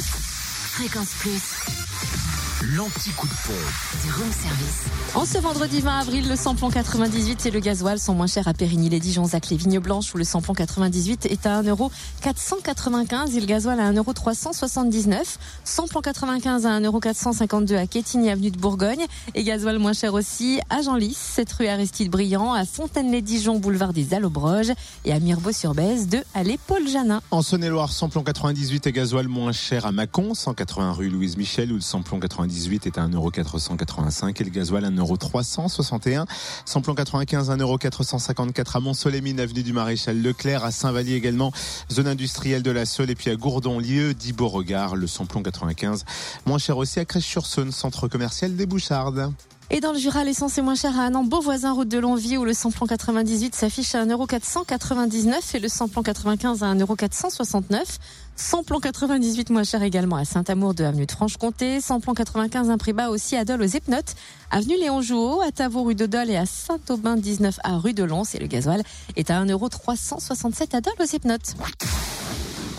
Fréquence Plus. L'anti-coup de pompe. Du room service. En ce vendredi 20 avril, le samplon 98 et le gasoil sont moins chers à Périgny, les Dijonzac, les Vignes Blanches où le samplon 98 est à 1,495€ et le gasoil à 1,379€. Samplon 95 à 1,452€ à Quétigny, avenue de Bourgogne. Et gasoil moins cher aussi à Genlis, cette rue Aristide Briand, à Fontaine-les-Dijon, boulevard des Allobroges et à Mirbeau-sur-Bèze de Allée Paul Janin. En Saône-et-Loire, samplon 98 et gasoil moins cher à Mâcon, 180 rue Louise Michel où le samplon 98 est à 1,485€ et le gasoil à 1,361€. Samplon 95 1,454€ à Mont-Solémine, avenue du Maréchal Leclerc, à Saint-Vallier également, zone industrielle de la Seule et puis à Gourdon, lieu dit Beauregard, le samplon 95. Moins cher aussi à Crèche-sur-Saône, centre commercial des Bouchardes. Et dans le Jura, l'essence est moins chère à Annan, Beauvoisin, route de Longvie, où le samplon 98 s'affiche à 1,499€ et le samplon 95 à 1,469€. Samplon 98 moins cher également à Saint-Amour de avenue de Franche-Comté. Samplon 95 un prix bas aussi à Dole aux Epnotes. Avenue Léon Jouot, à Tavaux rue de Dole et à Saint-Aubin 19 à rue de Lons. Et le gasoil est à 1,367€ à Dole aux Epnotes.